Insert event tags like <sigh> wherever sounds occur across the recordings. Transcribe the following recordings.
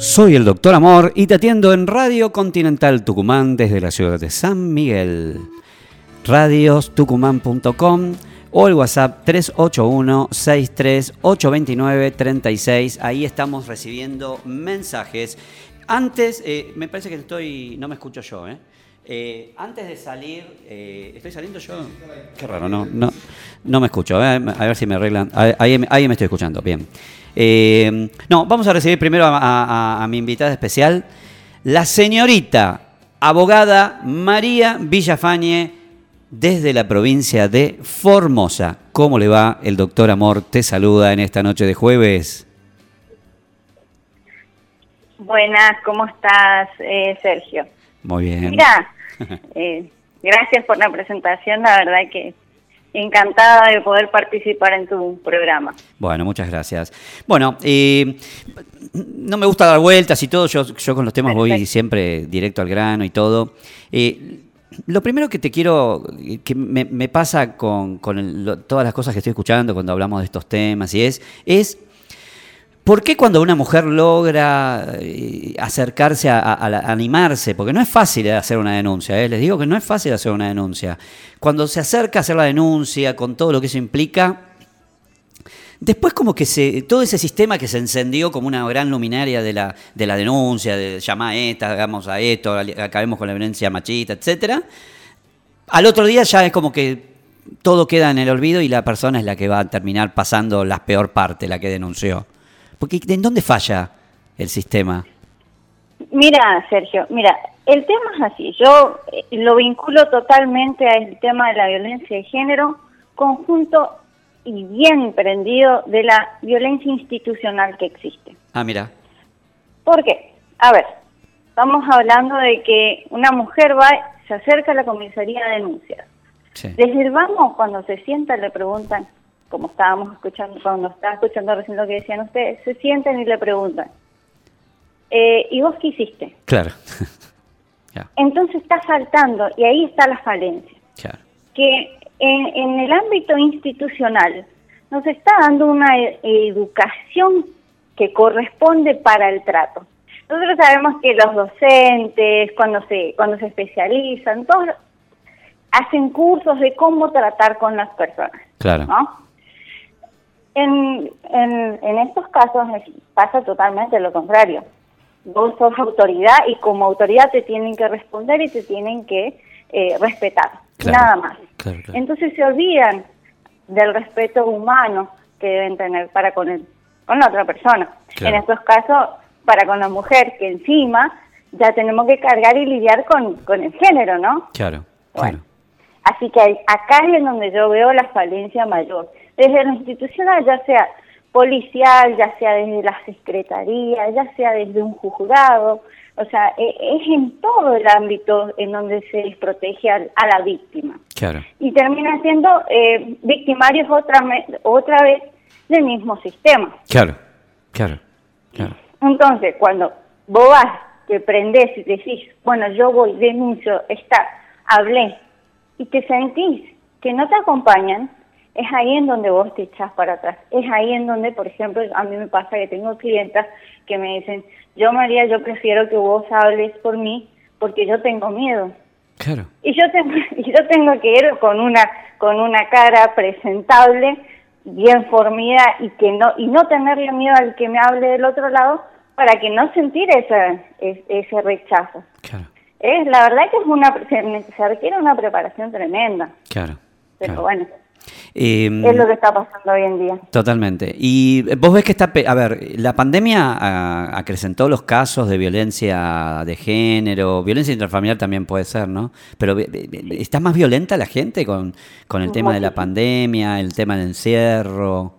Soy el doctor Amor y te atiendo en Radio Continental Tucumán desde la ciudad de San Miguel. Radiostucumán.com o el WhatsApp 381-63829-36. Ahí estamos recibiendo mensajes. Antes, eh, me parece que estoy, no me escucho yo, ¿eh? Eh, antes de salir, eh, ¿estoy saliendo yo? Qué raro, no, no, no me escucho. A ver, a ver si me arreglan. Ahí, ahí me estoy escuchando, bien. Eh, no, vamos a recibir primero a, mi invitada especial, la señorita abogada María Villafañe, desde la provincia de Formosa. ¿Cómo le va? El doctor Amor te saluda en esta noche de jueves. Buenas, ¿cómo estás, eh, Sergio? Muy bien. Mira, eh, gracias por la presentación, la verdad que encantada de poder participar en tu programa. Bueno, muchas gracias. Bueno, eh, no me gusta dar vueltas y todo, yo, yo con los temas voy siempre directo al grano y todo. Eh, lo primero que te quiero, que me, pasa con, todas las cosas que estoy escuchando cuando hablamos de estos temas y es, es ¿Por qué cuando una mujer logra eh, acercarse a, animarse? Porque no es fácil hacer una denuncia, ¿eh? les digo que no es fácil hacer una denuncia. Cuando se acerca a hacer la denuncia con todo lo que eso implica, después como que se, todo ese sistema que se encendió como una gran luminaria de la, de la denuncia, de llamar a esta, hagamos a esto, acabemos con la violencia machista, etcétera, al otro día ya es como que todo queda en el olvido y la persona es la que va a terminar pasando la peor parte, la que denunció. Porque ¿en dónde falla el sistema? Mira, Sergio, mira, el tema es así. Yo eh, lo vinculo totalmente al tema de la violencia de género, conjunto y bien prendido de la violencia institucional que existe. Ah, mira. ¿Por qué? A ver, estamos hablando de que una mujer va, se acerca a la comisaría de denuncias. Desde el vamos, cuando se sienta, le preguntan, como estábamos escuchando, cuando estaba escuchando recién lo que decían ustedes, se sienten y le preguntan, eh, ¿y vos qué hiciste? Claro. <laughs> Entonces está saltando y ahí está la falencia. Claro. Que en, el ámbito institucional nos está dando una e, educación que corresponde para el trato. Nosotros sabemos que los docentes, cuando se, cuando se especializan, todos hacen cursos de cómo tratar con las personas. Claro. ¿no? En, en, estos casos pasa totalmente lo contrario. Vos sos autoridad y como autoridad te tienen que responder y te tienen que eh, respetar, nada más. Entonces se olvidan del respeto humano que deben tener para con, el, con la otra persona. En estos casos, para con la mujer, que encima ya tenemos que cargar y lidiar con, con el género, ¿no? Claro. Bueno, así que acá es donde yo veo la falencia mayor desde lo institucional, ya sea policial, ya sea desde la secretaría, ya sea desde un juzgado, o sea, e, es en todo el ámbito en donde se desprotege a, la víctima. Claro. Y termina siendo eh, victimarios otra, otra vez del mismo sistema. Claro, claro, claro. Entonces, cuando vos vas, te prendés y decís, bueno, yo voy, denuncio, está, hablé, y te sentís que no te acompañan, es ahí en donde vos te echas para atrás. Es ahí en donde, por ejemplo, a mí me pasa que tengo clientas que me dicen, yo María, yo prefiero que vos hables por mí porque yo tengo miedo. Claro. Y yo tengo, <laughs> y yo tengo que ir con una, con una cara presentable, bien formida y que no, y no tenerle miedo al que me hable del otro lado para que no sentir ese, ese, rechazo. Claro. Es, la verdad que es una, <laughs> se, requiere una preparación tremenda. Claro. Pero bueno. Em, es lo que está pasando hoy en día. Totalmente. Y vos ves que está, a ver, la pandemia acrecentó los casos de violencia de género, violencia intrafamiliar también puede ser, ¿no? Pero ¿está más violenta la gente con, con el tema de la pandemia, el tema del encierro?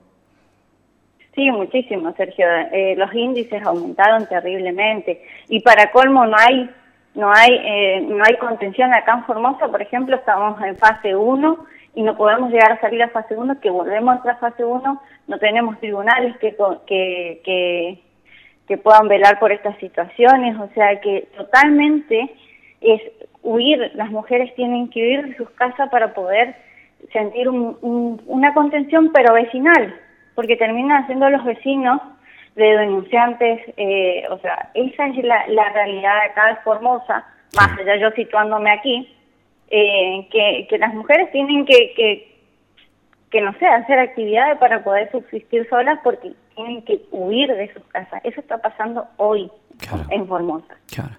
Sí, muchísimo, Sergio. Eh, los índices aumentaron terriblemente y para colmo no hay no hay eh, no hay contención acá en Formosa, por ejemplo, estamos en fase 1 y no podemos llegar a salir a fase 1, que volvemos a la fase 1, no tenemos tribunales que, que, que, que puedan velar por estas situaciones, o sea que totalmente es huir, las mujeres tienen que huir de sus casas para poder sentir una contención pero vecinal, porque terminan siendo los vecinos de denunciantes, eh, o sea, esa es la, la realidad de acá de Formosa, más allá yo situándome aquí, eh, que, que las mujeres tienen que, que, que, no sé, hacer actividades para poder subsistir solas porque tienen que huir de sus casas. Eso está pasando hoy en Formosa. Claro.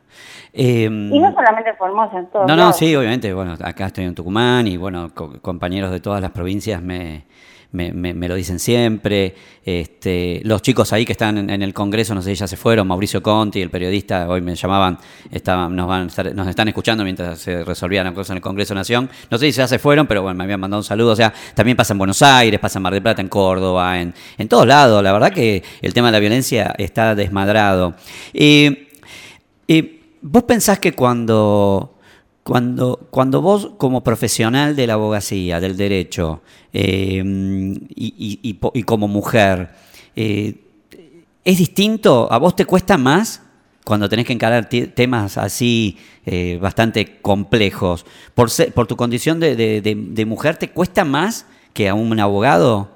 y no em, solamente en Formosa, en todo. No, no, sí, obviamente. Bueno, acá estoy en Tucumán y bueno, compañeros de todas las provincias me me, me, lo dicen siempre. Este, los chicos ahí que están en, el Congreso, no sé si ya se fueron, Mauricio Conti, el periodista, hoy me llamaban, estaban, nos, van nos están escuchando mientras se resolvían las cosas en el Congreso Nación. No sé si ya se fueron, pero bueno, me habían mandado un saludo. O sea, también pasa en Buenos Aires, pasa en Mar del Plata, en Córdoba, en, en todos lados. La verdad que el tema de la violencia está desmadrado. y ¿Vos pensás que cuando cuando, cuando vos, como profesional de la abogacía, del derecho, eh, y, como mujer, eh, ¿es distinto? ¿A vos te cuesta más cuando tenés que encarar temas así eh, bastante complejos? Por, ¿Por tu condición de, de, mujer te cuesta más que a un abogado?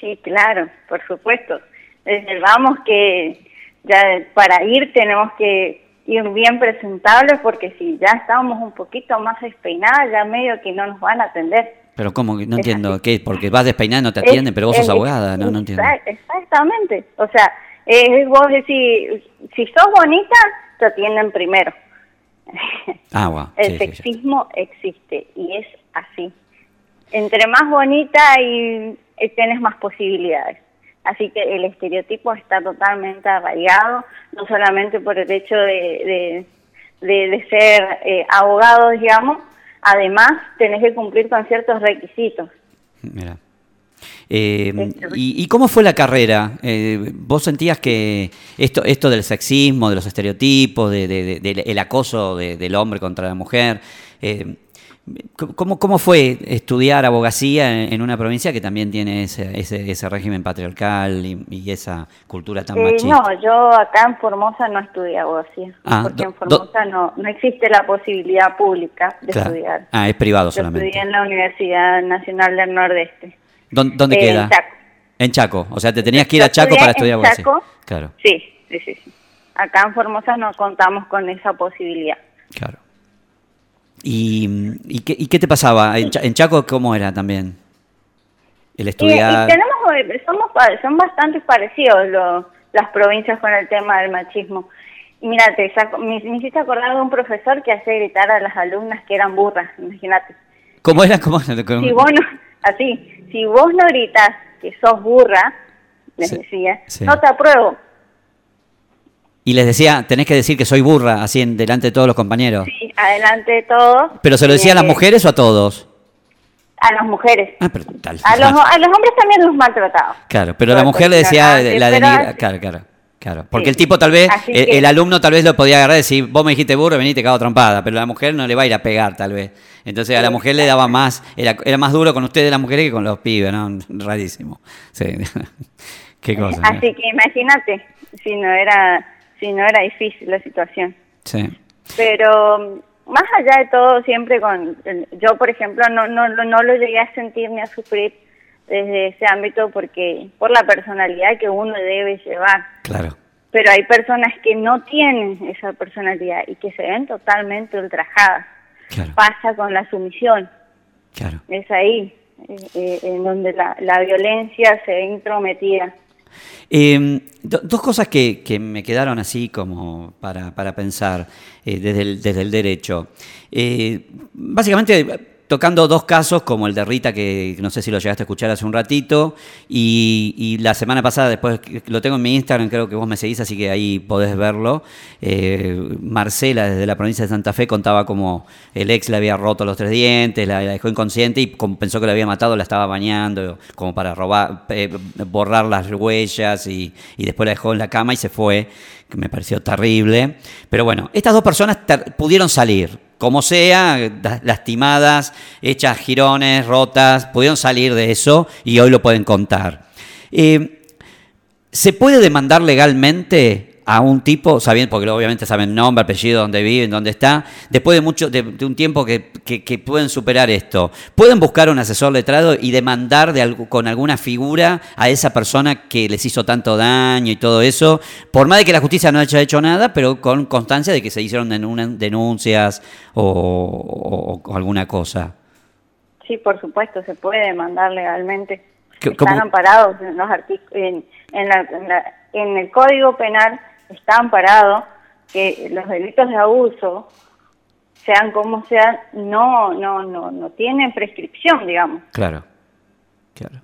Sí, claro, por supuesto. Desde vamos que ya para ir tenemos que ir bien presentables porque si ya estábamos un poquito más despeinadas, ya medio que no nos van a atender. Pero ¿cómo? No entiendo. ¿Qué? Porque vas despeinada y no te atienden, pero vos sos abogada, no, no entiendo. Exactamente. O sea, eh, vos decís, si sos bonita, te atienden primero. <laughs> Ah, wow. El sexismo existe y es así. Entre más bonita y eh, tienes más posibilidades. Así que el estereotipo está totalmente arraigado, no solamente por el hecho de, de, ser eh, abogado, digamos, además tenés que cumplir con ciertos requisitos. Mira. Eh, ¿y, cómo fue la carrera? Eh, ¿Vos sentías que esto, esto del sexismo, de los estereotipos, de, del acoso del hombre contra la mujer, eh, ¿Cómo, ¿Cómo fue estudiar abogacía en, una provincia que también tiene ese, ese, ese régimen patriarcal y, esa cultura tan machista? No, yo acá en Formosa no estudié abogacía, ah, porque en Formosa no, no existe la posibilidad pública de estudiar. Ah, es privado yo solamente. Estudié en la Universidad Nacional del Nordeste. ¿Dónde, queda? En Chaco. En Chaco, o sea, te tenías que ir a Chaco para estudiar abogacía. Chaco, claro. Sí, sí, sí. Acá en Formosa no contamos con esa posibilidad. Claro. ¿Y, y, qué, y qué, te pasaba? ¿En, Chaco cómo era también? El estudiar. Y, tenemos, eh, somos, son bastante parecidos los, las provincias con el tema del machismo. Mira, te me, hiciste acordar de un profesor que hacía gritar a las alumnas que eran burras, imagínate. ¿Cómo era? ¿Cómo, <laughs> Si vos no, así, si vos no gritas que sos burra, les decía, no te apruebo. Y les decía, tenés que decir que soy burra, así en delante de todos los compañeros. Sí, adelante de todos. ¿Pero se lo decía a las mujeres o a todos? A las mujeres. Ah, pero tal, a, los, a los hombres también los maltrataba. Claro, pero la mujer le decía la de Claro, claro. Claro, porque el tipo tal vez, el, alumno tal vez lo podía agarrar y decir, vos me dijiste burro, vení te cago trompada, pero la mujer no le va a ir a pegar tal vez. Entonces a la mujer le daba más, era, era más duro con ustedes las mujeres que con los pibes, ¿no? Rarísimo. Sí. <laughs> Qué cosa. Así que imagínate, si no era sí, no era difícil la situación. Sí. Pero más allá de todo, siempre con, yo por ejemplo no, no, no lo llegué a sentir ni a sufrir desde ese ámbito porque por la personalidad que uno debe llevar. Claro. Pero hay personas que no tienen esa personalidad y que se ven totalmente ultrajadas. Claro. Pasa con la sumisión. Claro. Es ahí eh, eh, en donde la, la violencia se ve intrometida. Em, dos cosas que, me quedaron así como para, pensar eh, desde, el, derecho. Eh, básicamente tocando dos casos, como el de Rita, que no sé si lo llegaste a escuchar hace un ratito, y, la semana pasada, después lo tengo en mi Instagram, creo que vos me seguís, así que ahí podés verlo. Eh, Marcela, desde la provincia de Santa Fe, contaba como el ex le había roto los tres dientes, la, dejó inconsciente y pensó que la había matado, la estaba bañando, como para robar, borrar las huellas, y, y después la dejó en la cama y se fue, que me pareció terrible. Pero bueno, estas dos personas pudieron salir como sea, lastimadas, hechas girones, rotas, pudieron salir de eso y hoy lo pueden contar. Eh, ¿Se puede demandar legalmente a un tipo, sabiendo, porque obviamente saben nombre, apellido, dónde viven, dónde está, después de mucho, de, un tiempo que, que, pueden superar esto, pueden buscar un asesor letrado y demandar de, con alguna figura a esa persona que les hizo tanto daño y todo eso, por más de que la justicia no haya hecho nada, pero con constancia de que se hicieron denuncias o, alguna cosa. Sí, por supuesto, se puede demandar legalmente. Están amparados en los en, en, la, en el Código Penal está amparado que los delitos de abuso, sean como sean, no, no, no, no tienen prescripción, digamos. Claro, claro.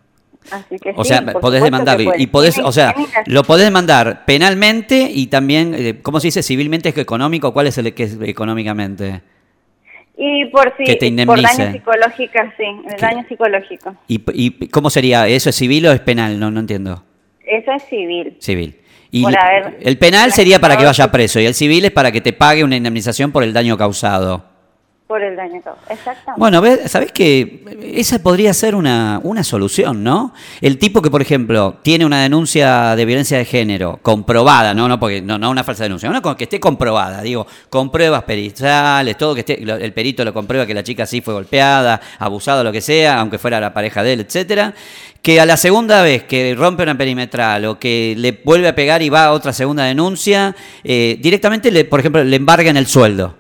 Así que o sea, podés demandar y podés, o sea, lo podés demandar penalmente y también, eh, ¿cómo se dice? Civilmente es económico, ¿cuál es el que es económicamente? Y por si, por daño psicológico, sí, el daño psicológico. ¿Y, ¿Y cómo sería? ¿Eso es civil o es penal? No, no entiendo. Eso es civil. Civil. Y el penal sería para que vaya preso y el civil es para que te pague una indemnización por el daño causado. Por el daño exactamente. Bueno, ¿sabés que esa podría ser una, una solución, ¿no? El tipo que, por ejemplo, tiene una denuncia de violencia de género comprobada, no, no, porque no, no una falsa denuncia, una que esté comprobada, digo, con pruebas periciales, todo que esté, el perito lo comprueba que la chica sí fue golpeada, abusada, lo que sea, aunque fuera la pareja de él, etcétera, que a la segunda vez que rompe una perimetral o que le vuelve a pegar y va a otra segunda denuncia, eh, directamente, le, por ejemplo, le embargan el sueldo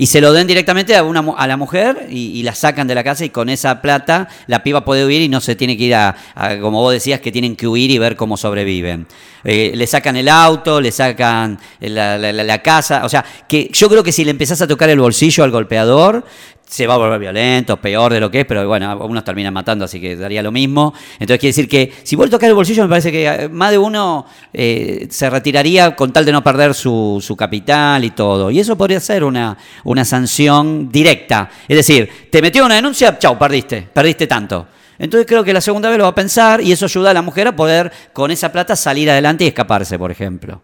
y se lo den directamente a, una, a la mujer y, la sacan de la casa y con esa plata la piba puede huir y no se tiene que ir a, como vos decías, que tienen que huir y ver cómo sobreviven. Eh, le sacan el auto, le sacan la, la, casa, o sea, que yo creo que si le empezás a tocar el bolsillo al golpeador, se va a volver violento, peor de lo que es, pero bueno, unos terminan matando, así que daría lo mismo. Entonces quiere decir que si a tocar el bolsillo, me parece que eh, más de uno eh, se retiraría con tal de no perder su, su, capital y todo. Y eso podría ser una, una sanción directa. Es decir, te metió una denuncia, chau, perdiste, perdiste tanto. Entonces creo que la segunda vez lo va a pensar y eso ayuda a la mujer a poder con esa plata salir adelante y escaparse, por ejemplo.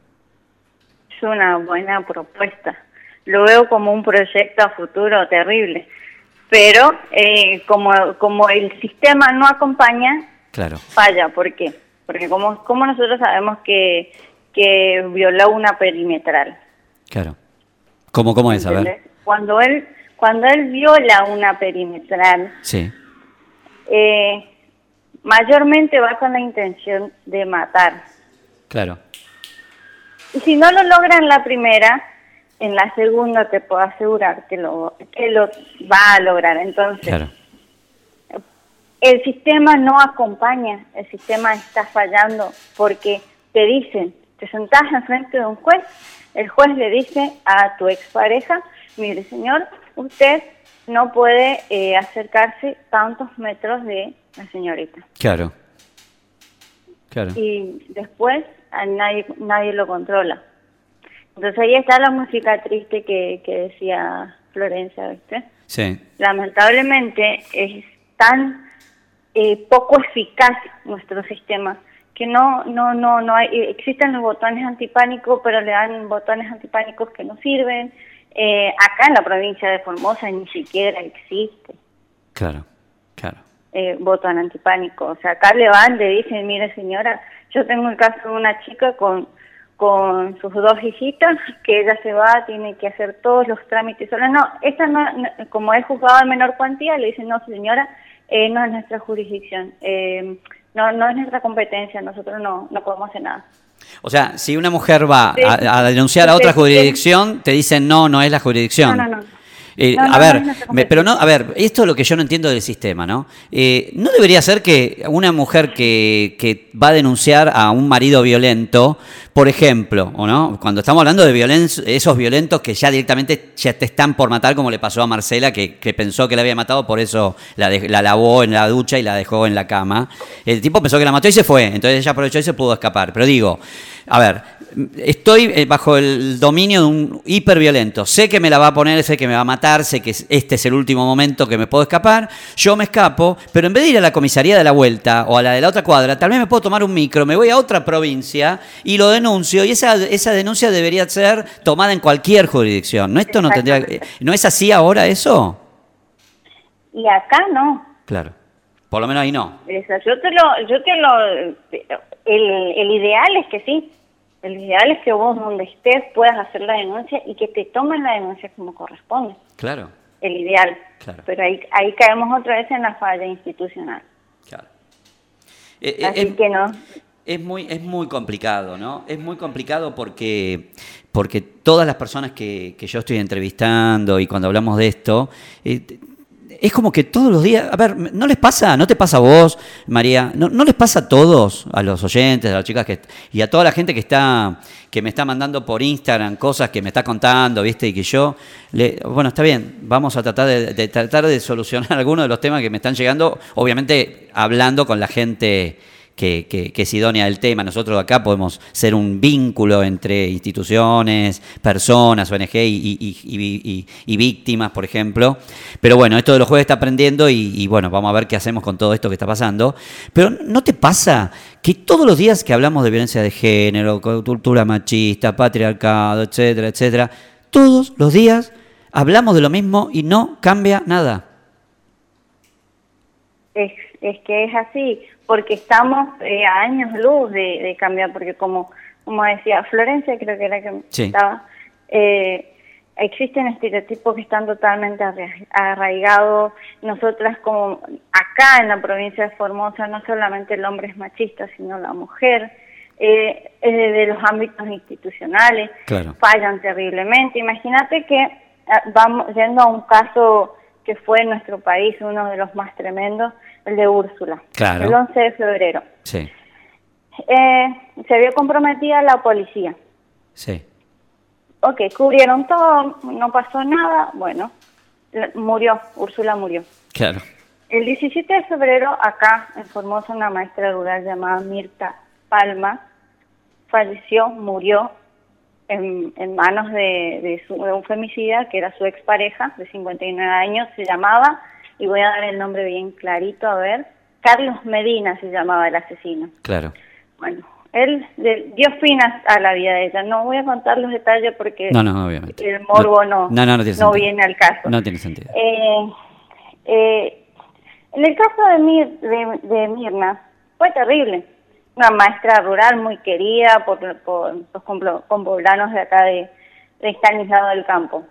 Es una buena propuesta lo veo como un proyecto a futuro terrible. Pero eh, como, como el sistema no acompaña, claro. falla. ¿Por qué? Porque como, como nosotros sabemos que, que violó una perimetral. Claro. ¿Cómo, cómo es? A ver. Cuando él, cuando él viola una perimetral, sí. Eh, mayormente va con la intención de matar. Claro. Y si no lo logra en la primera, en la segunda te puedo asegurar que lo, que lo va a lograr. Entonces, el sistema no acompaña, el sistema está fallando porque te dicen, te sentás enfrente de un juez, el juez le dice a tu expareja, mire señor, usted no puede eh, acercarse tantos metros de la señorita. Claro. Claro. Y después a nadie, nadie lo controla. Entonces ahí está la música triste que, que decía Florencia, ¿viste? Sí. Lamentablemente es tan eh, poco eficaz nuestro sistema que no no no no hay existen los botones antipánicos pero le dan botones antipánicos que no sirven eh, acá en la provincia de Formosa ni siquiera existe claro claro eh, botón antipánico o sea acá le van le dicen mire señora yo tengo el caso de una chica con con sus dos hijitas, que ella se va, tiene que hacer todos los trámites sola. No, esta no, como es juzgado en menor cuantía, le dicen, no señora, eh, no es nuestra jurisdicción, eh, no, no es nuestra competencia, nosotros no, no podemos hacer nada. O sea, si una mujer va a, denunciar a otra jurisdicción, te dicen, no, no es la jurisdicción. No, no, no. Eh, a ver, pero no, a ver, esto es lo que yo no entiendo del sistema, ¿no? Eh, ¿No debería ser que una mujer que, que, va a denunciar a un marido violento, por ejemplo, o no, cuando estamos hablando de violencia, esos violentos que ya directamente ya te están por matar, como le pasó a Marcela, que, que pensó que la había matado, por eso la, la lavó en la ducha y la dejó en la cama. El tipo pensó que la mató y se fue, entonces ella aprovechó y se pudo escapar. Pero digo, a ver, estoy eh, bajo el dominio de un hiperviolento. Sé que me la va a poner, sé que me va a matar, que este es el último momento que me puedo escapar. Yo me escapo, pero en vez de ir a la comisaría de la vuelta o a la de la otra cuadra, tal vez me puedo tomar un micro, me voy a otra provincia y lo denuncio. Y esa, esa denuncia debería ser tomada en cualquier jurisdicción. ¿No, esto no, tendría, ¿No es así ahora eso? Y acá no. Claro. Por lo menos ahí no. Yo te lo, yo te lo, el, el ideal es que sí, El ideal es que vos donde estés puedas hacer la denuncia y que te tomen la denuncia como corresponde. Claro. El ideal. Claro. Pero ahí, ahí caemos otra vez en la falla institucional. Claro. Eh, Así es, que no. es muy, es muy complicado, ¿no? Es muy complicado porque, porque todas las personas que, que yo estoy entrevistando y cuando hablamos de esto, eh, es como que todos los días, a ver, ¿no les pasa? ¿No te pasa a vos, María? ¿No, no les pasa a todos, a los oyentes, a las chicas que, y a toda la gente que está que me está mandando por Instagram cosas que me está contando, ¿viste? Y que yo, bueno, está bien, vamos a tratar de tratar de solucionar <laughs> algunos de los temas que me están llegando, obviamente hablando con la gente que, que, que, es idónea del tema. Nosotros acá podemos ser un vínculo entre instituciones, personas, ONG y, víctimas, por ejemplo. Pero bueno, esto de los jueves está aprendiendo y, bueno, vamos a ver qué hacemos con todo esto que está pasando. Pero ¿no te pasa que todos los días que hablamos de violencia de género, cultura machista, patriarcado, etcétera, etcétera, todos los días hablamos de lo mismo y no cambia nada? Es que es así porque estamos eh, a años luz de, de, cambiar, porque como, como decía Florencia, creo que era que sí. estaba, eh, existen estereotipos que están totalmente arraigados. Nosotras como acá en la provincia de Formosa, no solamente el hombre es machista, sino la mujer. Eh, de los ámbitos institucionales claro. fallan terriblemente. Imagínate que vamos yendo a un caso que fue en nuestro país uno de los más tremendos, el de Úrsula, claro. el 11 de febrero. Sí. Eh, se vio comprometida la policía. Sí. Ok, cubrieron todo, no pasó nada, bueno, murió, Úrsula murió. Claro. El 17 de febrero, acá en Formosa, una maestra rural llamada Mirta Palma falleció, murió en, en manos de, de, su, de un femicida que era su expareja de 59 años, se llamaba y voy a dar el nombre bien clarito, a ver, Carlos Medina se llamaba el asesino. Claro. Bueno, él dio fin a, a, la vida de ella. No voy a contar los detalles porque no, no, obviamente. el morbo no, no, no, no, no viene al caso. No tiene sentido. Eh, eh, en el caso de, Mir, de, de, Mirna, fue terrible. Una maestra rural muy querida por, por los poblanos de acá de, de Estanislao del Campo.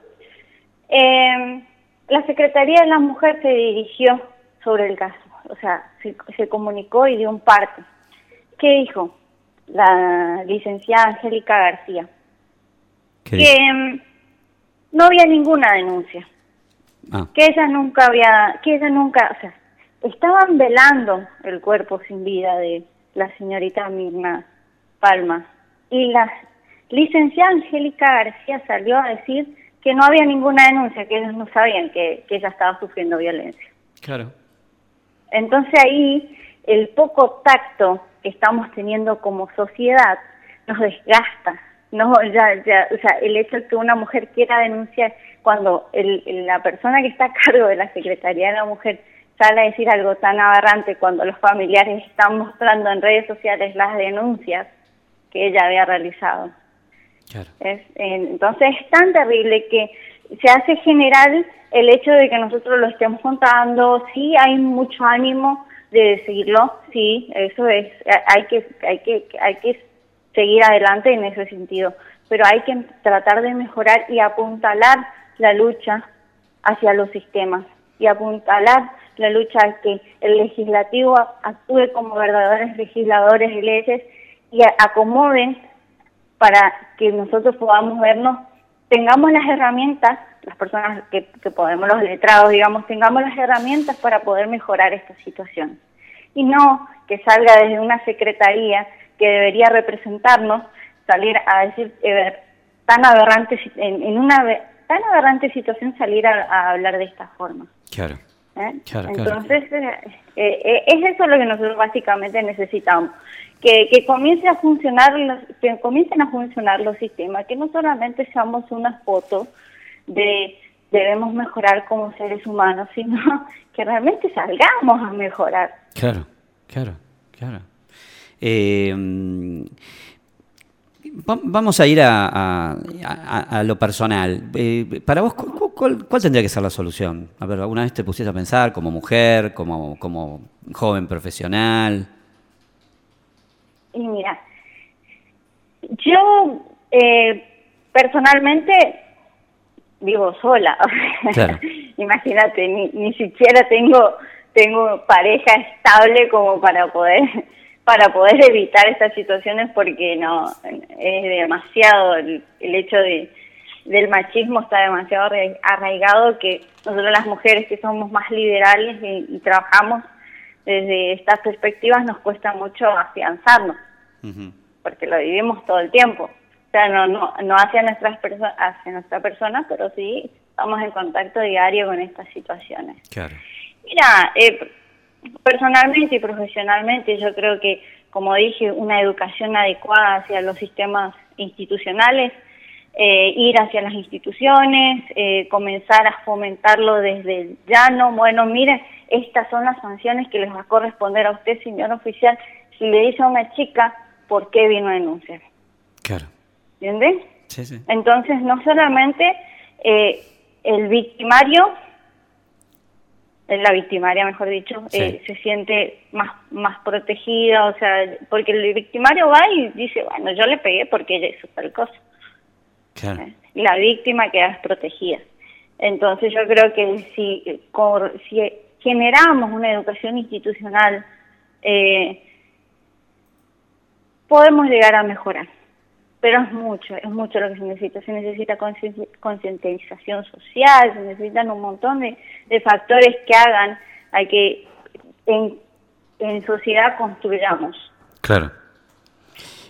Eh, la Secretaría de la Mujer se dirigió sobre el caso, o sea, se, se comunicó y dio un parte. ¿Qué dijo la licenciada Angélica García? ¿Qué que um, no había ninguna denuncia, ah. que ella nunca había, que ella nunca, o sea, estaban velando el cuerpo sin vida de la señorita Mirna Palma y la licenciada Angélica García salió a decir que no había ninguna denuncia, que ellos no sabían que, que ella estaba sufriendo violencia. Claro. Entonces ahí el poco tacto que estamos teniendo como sociedad nos desgasta. No, ya, ya, o sea, el hecho de que una mujer quiera denunciar cuando el, la persona que está a cargo de la Secretaría de la Mujer sale a decir algo tan aberrante cuando los familiares están mostrando en redes sociales las denuncias que ella había realizado. Claro. Es, entonces es tan terrible que se hace general el hecho de que nosotros lo estemos contando, sí hay mucho ánimo de seguirlo, sí, eso es, hay que, hay que, hay que seguir adelante en ese sentido, pero hay que tratar de mejorar y apuntalar la lucha hacia los sistemas y apuntalar la lucha a que el legislativo actúe como verdaderos legisladores de leyes y acomoden para que nosotros podamos vernos, tengamos las herramientas, las personas que, que podemos, los letrados, digamos, tengamos las herramientas para poder mejorar esta situación. Y no que salga desde una secretaría que debería representarnos, salir a decir, eh, tan aberrante, en, una tan aberrante situación salir a, a hablar de esta forma. Claro. ¿Eh? Claro, Entonces, claro. Eh, eh, es eso lo que nosotros básicamente necesitamos, que, que comience a funcionar, los, que comiencen a funcionar los sistemas, que no solamente seamos una foto de debemos mejorar como seres humanos, sino <laughs> que realmente salgamos a mejorar. Claro, claro, claro. Eh, vamos a ir a, a, a, a lo personal. Eh, para vos, ¿cuál, ¿cuál, tendría que ser la solución? A ver, ¿alguna vez te pusiste a pensar como mujer, como, como joven profesional? Y mira, Yo, eh, personalmente, vivo sola. <laughs> Imagínate, ni, ni siquiera tengo tengo pareja estable como para poder para poder evitar estas situaciones porque no es demasiado el, hecho de del machismo está demasiado arraigado que nosotros las mujeres que somos más liberales y, trabajamos desde estas perspectivas nos cuesta mucho afianzarnos porque lo vivimos todo el tiempo. O sea no no no hacia nuestras personas hacia nuestra persona pero sí estamos en contacto diario con estas situaciones. Claro. Mira, eh, personalmente y profesionalmente yo creo que, como dije, una educación adecuada hacia los sistemas institucionales, eh, ir hacia las instituciones, eh, comenzar a fomentarlo desde el llano. Bueno, miren, estas son las sanciones que les va a corresponder a usted, señor oficial, si le dice a una chica por qué vino a denunciar. Claro. ¿Entiendes? Sí, sí. Entonces, no solamente el victimario la victimaria, mejor dicho, eh, se siente más, más protegida, o sea, porque el victimario va y dice, bueno, yo le pegué porque ella hizo tal cosa. Claro. Eh, la víctima queda desprotegida. Entonces yo creo que si, si generamos una educación institucional, eh, podemos llegar a mejorar pero es mucho, es mucho lo que se necesita. Se necesita concientización social, se necesitan un montón de, factores que hagan a que en, en sociedad construyamos. Claro.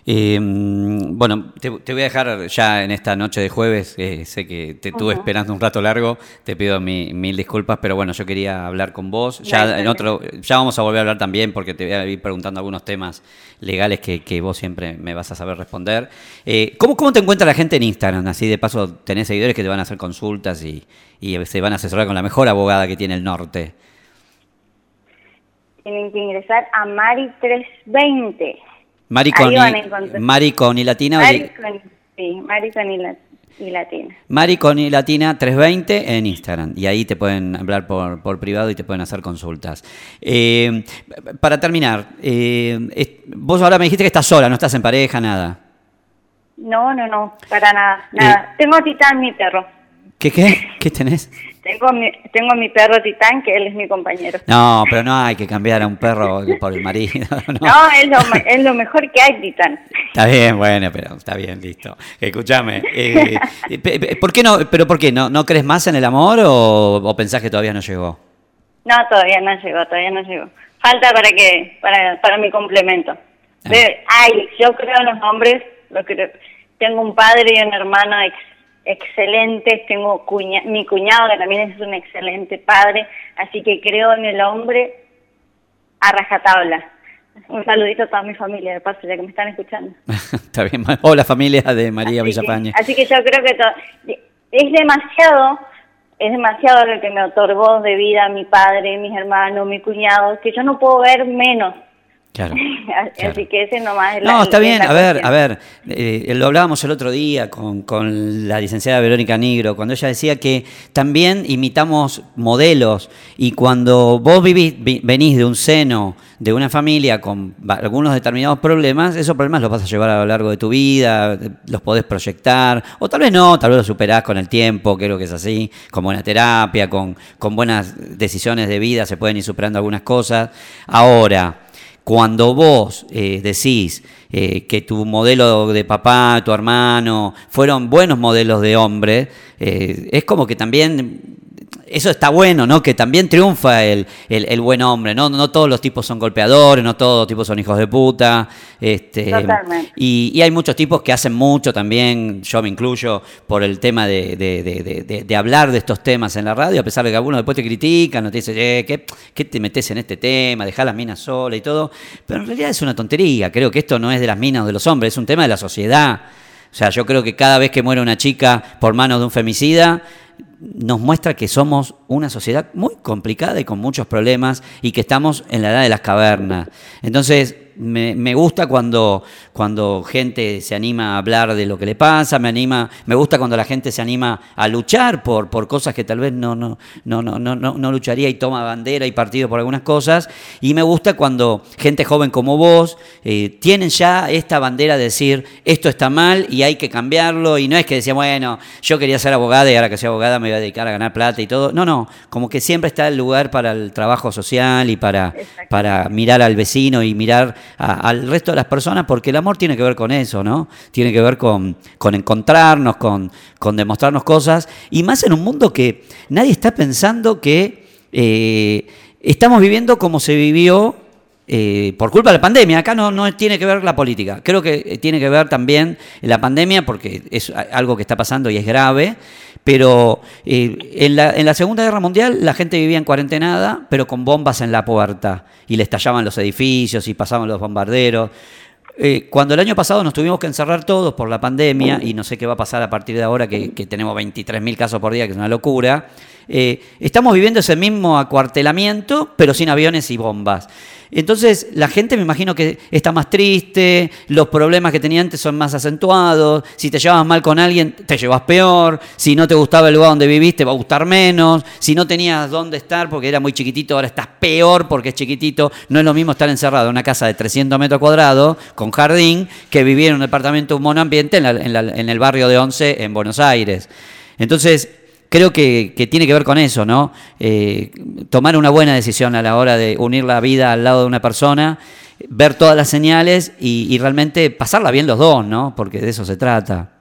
Eh, bueno, te, voy a dejar ya en esta noche de jueves. Eh, sé que te estuve esperando un rato largo. Te pido mil disculpas, pero bueno, yo quería hablar con vos. Ya en otro, ya vamos a volver a hablar también porque te voy a ir preguntando algunos temas legales que, vos siempre me vas a saber responder. Eh, ¿cómo, ¿Cómo te encuentra la gente en Instagram? Así de paso tenés seguidores que te van a hacer consultas y, y se van a asesorar con la mejor abogada que tiene el norte. Tienen que ingresar a Mari320. Maricón y Latina. Maricón, sí, Maricón y, Latina. Maricón y Latina 320 en Instagram. Y ahí te pueden hablar por, por privado y te pueden hacer consultas. Eh, para terminar, eh, vos ahora me dijiste que estás sola, no estás en pareja, nada. No, no, no, para nada. nada. Eh, Tengo a Titán, mi perro. ¿Qué qué? ¿Qué tenés? Tengo mi, tengo mi perro Titán, que él es mi compañero. No, pero no hay que cambiar a un perro por el marido. <laughs> No, es, lo, es, lo, mejor que hay, Titán. Está bien, bueno, pero está bien, listo. Escúchame, eh, ¿por qué no, pero por qué, no, no crees más en el amor o, o, pensás que todavía no llegó? No, todavía no llegó, todavía no llegó. Falta para que, para, para mi complemento. Ah. ay, yo creo en los hombres, lo que, tengo un padre y un hermano ex excelentes, tengo mi cuñado que también es un excelente padre, así que creo en el hombre a rajatabla. Un saludito a toda mi familia, de paso, ya que me están escuchando. <laughs> Está bien. Hola familia de María Villapaña. así que yo creo que es demasiado, es demasiado lo que me otorgó de vida mi padre, mis hermanos, mi cuñado, que yo no puedo ver menos Claro, <laughs> Así que ese nomás es la No, está bien, a ver, a ver, eh, lo hablábamos el otro día con, con, la licenciada Verónica Negro, cuando ella decía que también imitamos modelos y cuando vos vivís, venís de un seno, de una familia con algunos determinados problemas, esos problemas los vas a llevar a lo largo de tu vida, los podés proyectar, o tal vez no, tal vez los superás con el tiempo, creo que es así, con buena terapia, con, con buenas decisiones de vida, se pueden ir superando algunas cosas. Ahora, cuando vos eh, decís eh, que tu modelo de papá, tu hermano, fueron buenos modelos de hombre, eh, es como que también eso está bueno, ¿no? Que también triunfa el, el, buen hombre, ¿no? No todos los tipos son golpeadores, no todos los tipos son hijos de puta. Este, y, y, hay muchos tipos que hacen mucho también, yo me incluyo, por el tema de, de, de, hablar de estos temas en la radio, a pesar de que algunos después te critican, no te dicen, eh, ¿qué, ¿qué, te metes en este tema? Dejá las minas solas y todo. Pero en realidad es una tontería, creo que esto no es de las minas o de los hombres, es un tema de la sociedad. O sea, yo creo que cada vez que muere una chica por manos de un femicida, nos muestra que somos una sociedad muy complicada y con muchos problemas y que estamos en la edad de las cavernas. Entonces, me, me, gusta cuando, cuando gente se anima a hablar de lo que le pasa, me anima, me gusta cuando la gente se anima a luchar por, por cosas que tal vez no, no, no, no, no, no lucharía y toma bandera y partido por algunas cosas. Y me gusta cuando gente joven como vos eh, tienen ya esta bandera de decir esto está mal y hay que cambiarlo. Y no es que decía, bueno, yo quería ser abogada y ahora que soy abogada me voy a dedicar a ganar plata y todo. No, no, como que siempre está el lugar para el trabajo social y para, para mirar al vecino y mirar al resto de las personas, porque el amor tiene que ver con eso, ¿no? Tiene que ver con, con encontrarnos, con, con demostrarnos cosas, y más en un mundo que nadie está pensando que eh, estamos viviendo como se vivió eh, por culpa de la pandemia. Acá no, no tiene que ver la política. Creo que tiene que ver también la pandemia porque es algo que está pasando y es grave. Pero eh, en, la, en, la, Segunda Guerra Mundial la gente vivía en cuarentenada, pero con bombas en la puerta. Y le estallaban los edificios y pasaban los bombarderos. Eh, cuando el año pasado nos tuvimos que encerrar todos por la pandemia, y no sé qué va a pasar a partir de ahora, que, que tenemos 23.000 casos por día, que es una locura, eh, estamos viviendo ese mismo acuartelamiento, pero sin aviones y bombas. Entonces la gente me imagino que está más triste, los problemas que tenía antes son más acentuados, si te llevabas mal con alguien te llevas peor, si no te gustaba el lugar donde viviste va a gustar menos, si no tenías dónde estar porque era muy chiquitito ahora estás peor porque es chiquitito, no es lo mismo estar encerrado en una casa de 300 metros cuadrados con jardín que vivir en un departamento monoambiente en, en el barrio de Once en Buenos Aires. Entonces, creo que, tiene que ver con eso, ¿no? Eh, tomar una buena decisión a la hora de unir la vida al lado de una persona, ver todas las señales y, realmente pasarla bien los dos, ¿no? Porque de eso se trata.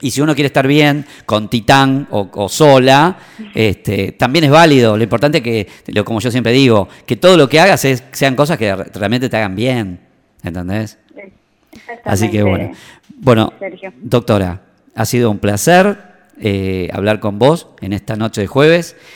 Y si uno quiere estar bien con Titán o, sola, este, también es válido. Lo importante es que, como yo siempre digo, que todo lo que hagas sean cosas que realmente te hagan bien. ¿Entendés? Así que bueno. Bueno, doctora, ha sido un placer. Eh, hablar con vos en esta noche de jueves.